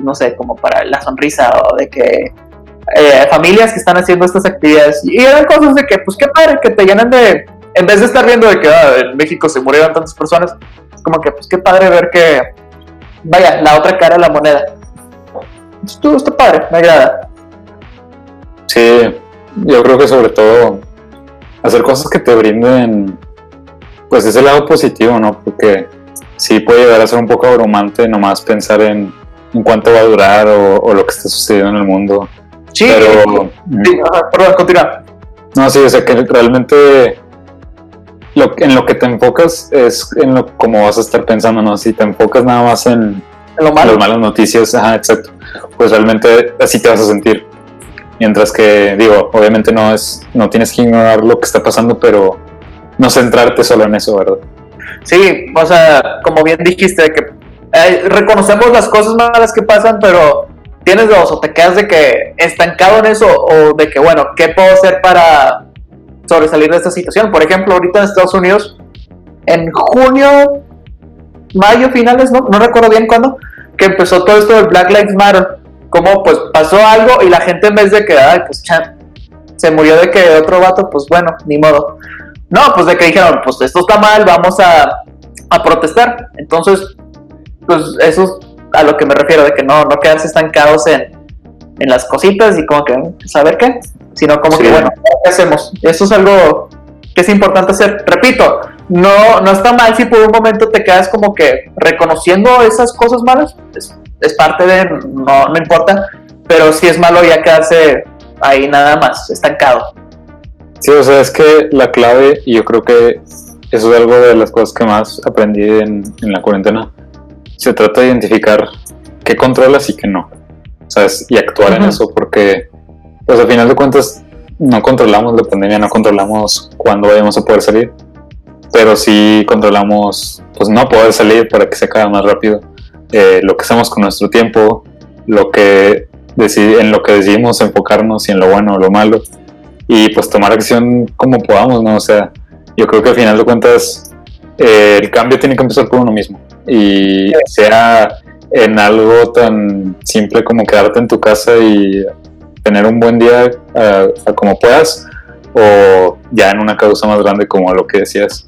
no sé, como para la sonrisa o de que eh, familias que están haciendo estas actividades. Y eran cosas de que, pues qué padre, que te llenan de, en vez de estar viendo de que ah, en México se murieron tantas personas, es como que, pues qué padre ver que, vaya, la otra cara de la moneda. Esto está padre, me agrada. Sí, yo creo que sobre todo hacer cosas que te brinden, pues ese lado positivo, ¿no? Porque sí puede llegar a ser un poco abrumante nomás pensar en, en cuánto va a durar o, o lo que está sucediendo en el mundo. Sí, Pero, sí, ajá, perdón, continúa. no, sí, o sea que realmente lo, en lo que te enfocas es en lo como vas a estar pensando, ¿no? Si te enfocas nada más en, En lo malo. las malas noticias, ajá, exacto, pues realmente así te vas a sentir. Mientras que, digo, obviamente no es, no tienes que ignorar lo que está pasando, pero no centrarte solo en eso, ¿verdad? Sí, o sea, como bien dijiste, que eh, reconocemos las cosas malas que pasan, pero tienes dos, o te quedas de que estancado en eso, o de que, bueno, ¿qué puedo hacer para sobresalir de esta situación? Por ejemplo, ahorita en Estados Unidos, en junio, mayo, finales, no, no recuerdo bien cuándo, que empezó todo esto del Black Lives Matter. Como pues pasó algo y la gente en vez de que, ay, pues chan, se murió de que otro vato, pues bueno, ni modo. No, pues de que dijeron, pues esto está mal, vamos a, a protestar. Entonces, pues eso es a lo que me refiero, de que no, no quedarse estancados en, en las cositas y como que saber qué, sino como Sí. que, bueno, ¿qué hacemos? Eso es algo que es importante hacer. Repito, no, no está mal si por un momento te quedas como que reconociendo esas cosas malas, es, es parte de, no, no importa, pero sí es malo ya quedarse ahí nada más, estancado. Sí, o sea, es que la clave, y yo creo que eso es algo de las cosas que más aprendí en, en la cuarentena, se trata de identificar qué controlas y qué no, ¿sabes? Y actuar en Ujú. eso, porque, pues al final de cuentas, no controlamos la pandemia, no controlamos cuándo vayamos a poder salir, pero sí controlamos, pues no poder salir para que se acabe más rápido, eh, lo que hacemos con nuestro tiempo, lo que en lo que decidimos enfocarnos y en lo bueno o lo malo y pues tomar acción como podamos, ¿no? O sea, yo creo que al final de cuentas eh, el cambio tiene que empezar por uno mismo. Y sea en algo tan simple como quedarte en tu casa y tener un buen día a como puedas o ya en una causa más grande como lo que decías.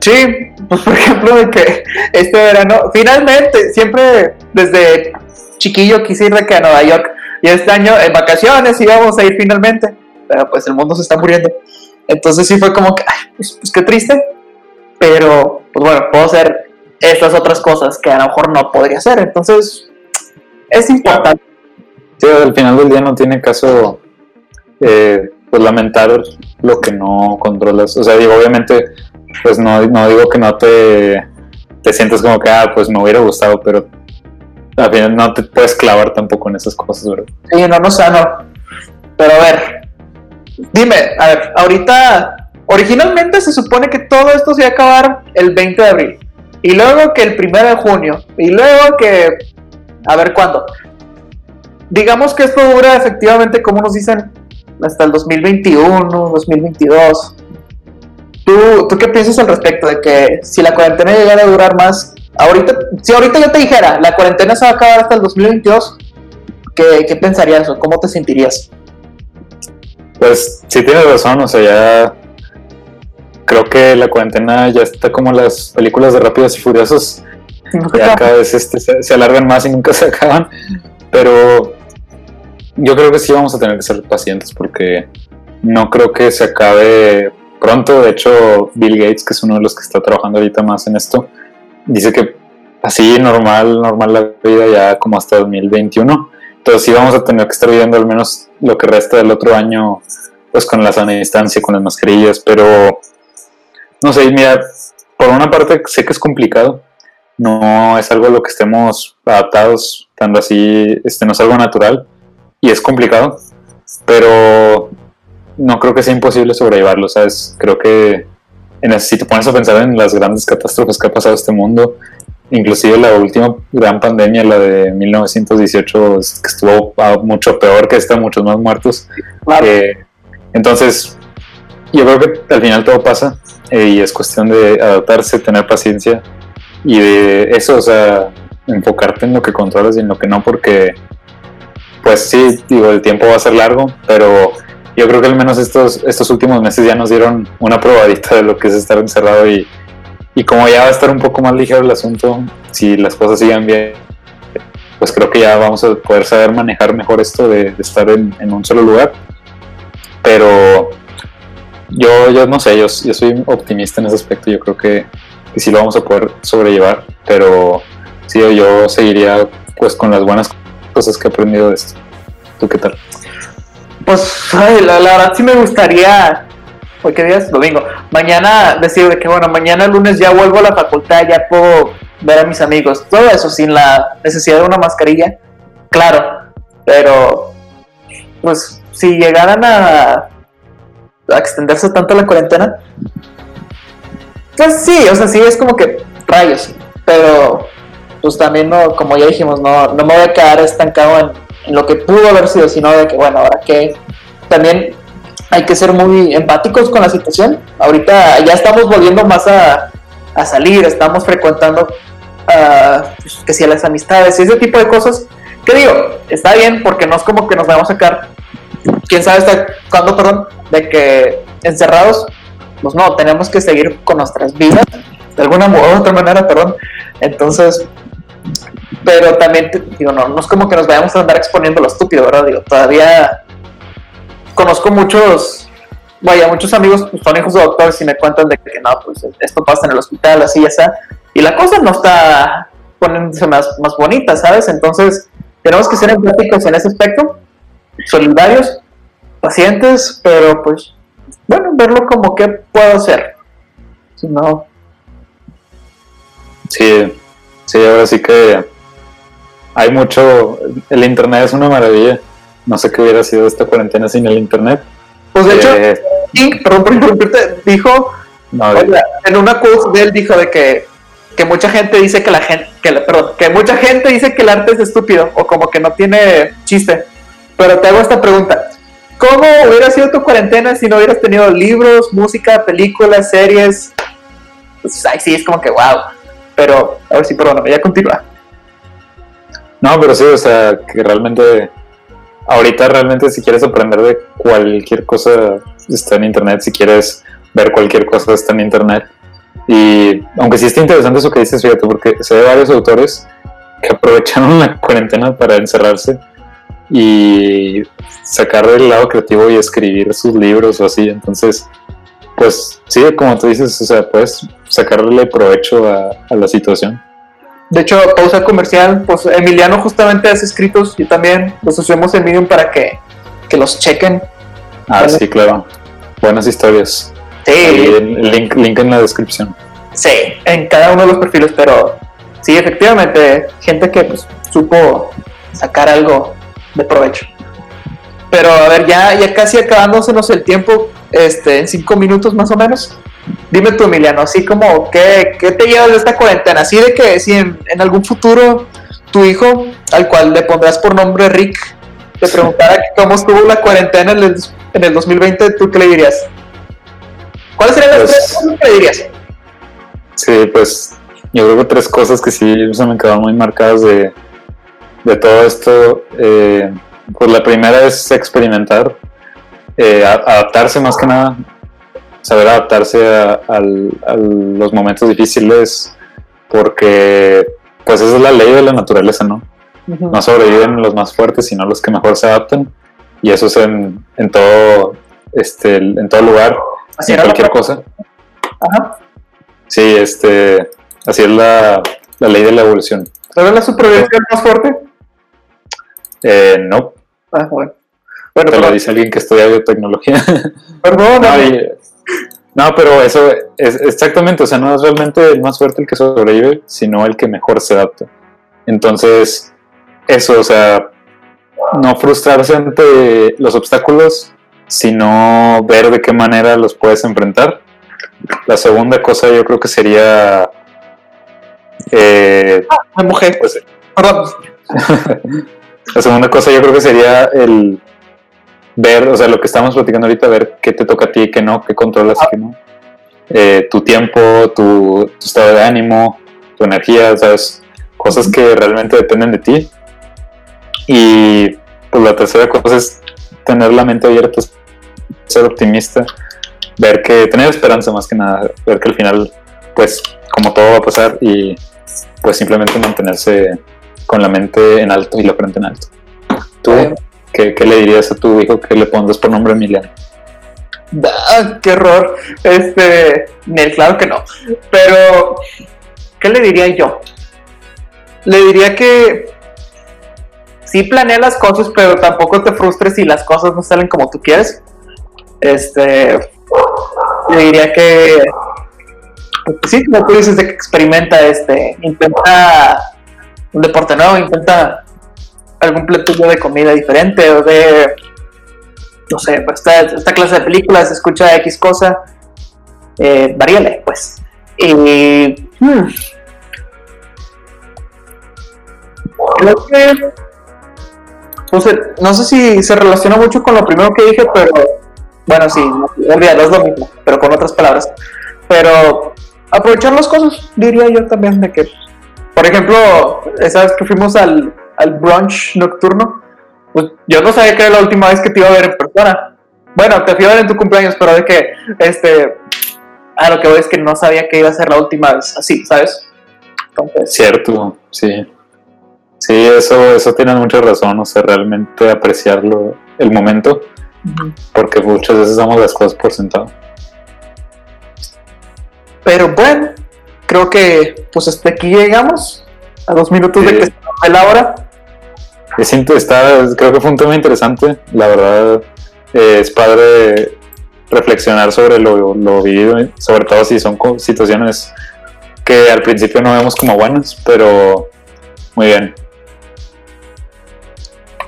Sí, pues por ejemplo de que este verano, finalmente, siempre desde chiquillo quise ir de que a Nueva York. Y este año en vacaciones íbamos a ir finalmente, pero pues el mundo se está muriendo. Entonces sí fue como que, ay, pues, pues qué triste, pero pues bueno, puedo hacer estas otras cosas que a lo mejor no podría hacer, entonces es importante. Sí, al final del día no tiene caso eh, pues lamentar lo que no controlas. O sea, digo, obviamente, pues no, no digo que no te, te sientas como que, ah, pues me hubiera gustado, pero al final no te puedes clavar tampoco en esas cosas, ¿verdad? Sí, no, no sano. Pero a ver, dime, a ver, ahorita, originalmente se supone que todo esto se iba a acabar el 20 de abril. Y luego que el 1 de junio. Y luego que, a ver cuándo. Digamos que esto dura efectivamente, como nos dicen, hasta el 2021, 2022. ¿Tú, ¿Tú qué piensas al respecto de que si la cuarentena llegara a durar más? Ahorita, si ahorita yo te dijera, la cuarentena se va a acabar hasta el 2022, ¿qué, qué pensarías o cómo te sentirías? Pues sí tienes razón, o sea, ya creo que la cuarentena ya está como las películas de Rápidos y Furiosos, ya cada vez este, se, se alargan más y nunca <laughs> se acaban, pero yo creo que sí vamos a tener que ser pacientes porque no creo que se acabe pronto, de hecho Bill Gates, que es uno de los que está trabajando ahorita más en esto, dice que así normal, normal la vida ya como hasta 2021, entonces sí vamos a tener que estar viviendo al menos lo que resta del otro año pues con la sana distancia, con las mascarillas, pero no sé, mira, por una parte sé que es complicado, no es algo a lo que estemos adaptados, tanto así, este no es algo natural y es complicado, pero no creo que sea imposible sobrellevarlo, ¿sabes? Creo que en, si te pones a pensar en las grandes catástrofes que ha pasado este mundo, inclusive la última gran pandemia, la de 1918, es- que estuvo ah, mucho peor que esta, muchos más muertos. Claro. Eh, entonces, yo creo que al final todo pasa eh, y es cuestión de adaptarse, tener paciencia y de eso, o sea, enfocarte en lo que controlas y en lo que no, porque, pues sí, digo, el tiempo va a ser largo, pero yo creo que al menos estos, estos últimos meses ya nos dieron una probadita de lo que es estar encerrado y, y como ya va a estar un poco más ligero el asunto, si las cosas siguen bien, pues creo que ya vamos a poder saber manejar mejor esto de, estar en un solo lugar. Pero yo, yo no sé, yo, yo soy optimista en ese aspecto, yo creo que, que sí lo vamos a poder sobrellevar, pero sí, yo seguiría pues con las buenas cosas que he aprendido de esto. ¿Tú qué tal? Pues, la, verdad sí me gustaría, hoy qué día domingo, mañana decir de que bueno, mañana lunes ya vuelvo a la facultad, ya puedo ver a mis amigos, todo eso sin la necesidad de una mascarilla, claro, pero pues si llegaran a, a extenderse tanto la cuarentena, pues sí, o sea, sí es como que rayos, pero pues también no, como ya dijimos, no, no me voy a quedar estancado en, lo que pudo haber sido, sino de que bueno, ahora que también hay que ser muy empáticos con la situación. Ahorita ya estamos volviendo más a, a salir, estamos frecuentando ah, pues, que si a las amistades y ese tipo de cosas. Que digo, está bien porque no es como que nos vamos a sacar, quién sabe hasta cuándo, perdón, de que encerrados, pues no, tenemos que seguir con nuestras vidas de alguna u otra manera, perdón. Entonces, pero también, digo, no, no es como que nos vayamos a andar exponiendo lo estúpido, ¿verdad? Digo, todavía conozco muchos, vaya, muchos amigos pues, son hijos de doctores y me cuentan de que no, pues esto pasa en el hospital, así ya está. Y la cosa no está poniéndose más, más bonita, ¿sabes? Entonces, tenemos que ser empáticos en ese aspecto, solidarios, pacientes, pero pues, bueno, verlo como que puedo hacer. Si no, Sí, sí, ahora sí que hay mucho. El internet es una maravilla. No sé qué hubiera sido esta cuarentena sin el internet. pues de hecho, Eh, King, perdón por interrumpirte, dijo no, en una quote de él dijo de que, que mucha gente dice que la gente, que la- perdón, que mucha gente dice que el arte es estúpido o como que no tiene chiste. Pero te hago esta pregunta. ¿Cómo hubiera sido tu cuarentena si no hubieras tenido libros, música, películas, series? Pues, ay, sí, es como que wow. Pero, a ver si, perdóname, ya continúa. No, pero sí, o sea, que realmente, ahorita realmente si quieres aprender de cualquier cosa está en internet, si quieres ver cualquier cosa está en internet. Y aunque sí está interesante eso que dices, fíjate, porque se ve varios autores que <laughs> aprovecharon la cuarentena para encerrarse y sacar del lado creativo y escribir sus libros o así. Entonces, pues sí, como tú dices, o sea, puedes sacarle provecho a, a la situación. De hecho, pausa comercial, pues Emiliano justamente hace escritos y también los usamos en Medium para que, que los chequen. Ah, Vale. sí, claro. Buenas historias. Ahí Sí, el link, link en la descripción. Sí, en cada uno de los perfiles, pero sí, efectivamente, gente que pues, supo sacar algo de provecho. Pero a ver, ya, ya casi acabándosenos el tiempo, este, en cinco minutos más o menos. Dime tú, Emiliano, así como, ¿qué, qué te llevas de esta cuarentena? Así de que si en, en algún futuro tu hijo, al cual le pondrás por nombre Rick, te preguntara cómo estuvo la cuarentena en el, en el 2020, ¿tú qué le dirías? ¿Cuáles serían las Pues- tres cosas que le dirías? Sí, pues yo creo que tres cosas que sí se me quedaron muy marcadas de, de todo esto. eh, pues la primera es experimentar, eh, a- adaptarse más que nada, saber adaptarse a, los momentos difíciles, porque pues esa es la ley de la naturaleza, ¿no? no sobreviven los más fuertes, sino los que mejor se adaptan. Y eso es en, en todo este en todo lugar, Así en era la cualquier cosa. Ajá. Sí, este así es la, la ley de la evolución. ¿Sabes la supervivencia más fuerte? Eh, no, Ah, bueno. Bueno, te lo perdón, dice alguien que estudia biotecnología. perdón, no, pero eso es exactamente, o sea, no es realmente el más fuerte el que sobrevive, sino el que mejor se adapta. Entonces, eso, o sea, no frustrarse ante los obstáculos, sino ver de qué manera los puedes enfrentar. La segunda cosa yo creo que sería eh, me mojé. pues, Perdón. <laughs> la segunda cosa yo creo que sería el ver, o sea, lo que estamos platicando ahorita, ver qué te toca a ti, qué no, qué controlas qué no. Eh, tu tiempo, tu, tu estado de ánimo, tu energía, ¿sabes? Cosas que realmente dependen de ti. Y pues la tercera cosa es tener la mente abierta, ser optimista, ver que, tener esperanza más que nada, ver que al final, pues, como todo va a pasar y pues simplemente mantenerse con la mente en alto y la frente en alto. ¿Tú qué, qué le dirías a tu hijo que le pondrás por nombre Emiliano? Ah, qué error. Este, claro que no. Pero, ¿qué le diría yo? Le diría que sí planea las cosas, pero tampoco te frustres si las cosas no salen como tú quieres. Este, le diría que, pues sí, como tú dices, de que experimenta, este, intenta un deporte nuevo, intenta algún platillo de comida diferente o de no sé, pues esta, clase de películas, escucha X cosa, eh, varíale, pues. Y. hmm, creo que. No sé si se relaciona mucho con lo primero que dije, pero. Bueno, sí, olvídalo, es lo mismo, pero con otras palabras. Pero aprovechar las cosas, diría yo también, de que. Por ejemplo, esa vez que fuimos al, al brunch nocturno, pues yo no sabía que era la última vez que te iba a ver en persona. Bueno, te fui a ver en tu cumpleaños, pero de que, este, a lo que voy es que no sabía que iba a ser la última vez así, ¿sabes? Entonces, Cierto, sí. Sí, eso, eso tiene mucha razón, o sea, realmente apreciarlo, el momento, ujú. porque muchas veces damos las cosas por sentado. pero bueno, creo que pues hasta aquí llegamos, a dos minutos Sí. de que se la hora. Siento, está, creo que fue un tema interesante, la verdad, eh, es padre reflexionar sobre lo, lo vivido, sobre todo si son situaciones que al principio no vemos como buenas, pero muy bien.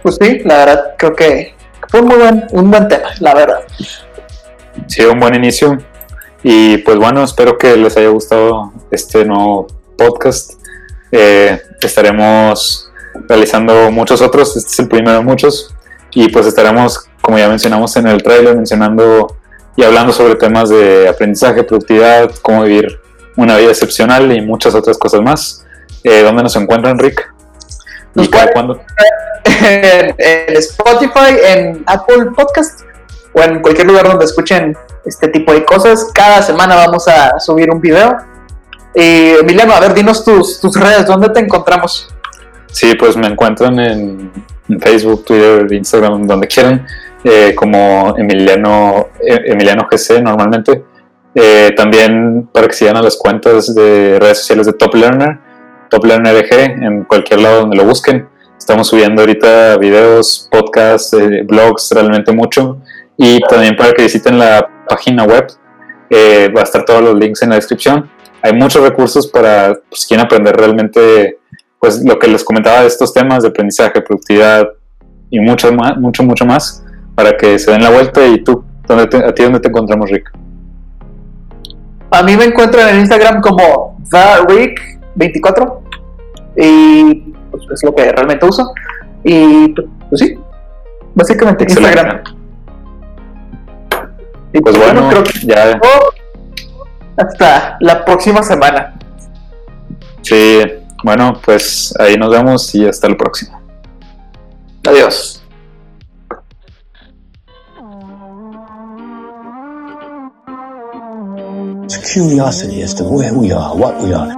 Pues sí, la verdad, creo que fue un muy buen, un buen tema, la verdad. Sí, un buen inicio. Y pues bueno, espero que les haya gustado este nuevo podcast. Eh, estaremos realizando muchos otros, este es el primero de muchos. Y pues estaremos, como ya mencionamos en el trailer, mencionando y hablando sobre temas de aprendizaje, productividad, cómo vivir una vida excepcional y muchas otras cosas más. Eh, ¿Dónde nos encuentran, Rick? ¿Y cada cuándo? <laughs> en, en Spotify, en Apple Podcast o en cualquier lugar donde escuchen este tipo de cosas. Cada semana vamos a subir un video. Y Emiliano, a ver, dinos tus, tus redes, ¿dónde te encontramos? Sí, pues me encuentran en, Facebook, Twitter, Instagram, donde quieran, eh, como Emiliano, eh, Emiliano GC normalmente. Eh, también para que sigan a las cuentas de redes sociales de Top Learner, Top Learner EG, en cualquier lado donde lo busquen. Estamos subiendo ahorita videos, podcasts, eh, blogs, realmente mucho. Y también para que visiten la página web, eh, va a estar todos los links en la descripción. Hay muchos recursos para pues, si quieren aprender realmente pues lo que les comentaba de estos temas de aprendizaje, productividad y mucho más, mucho, mucho más, para que se den la vuelta y tú, ¿dónde te- ¿a ti dónde te encontramos, Rick? A mí me encuentran en Instagram como TheRick24 y pues, es lo que realmente uso. Y pues, pues sí, básicamente Instagram. Excelente. Y Pues bueno, creo que ya, hasta la próxima semana. sí, bueno, pues ahí nos vemos y hasta el próximo. Adiós. It's curiosity as to where we are, what we are.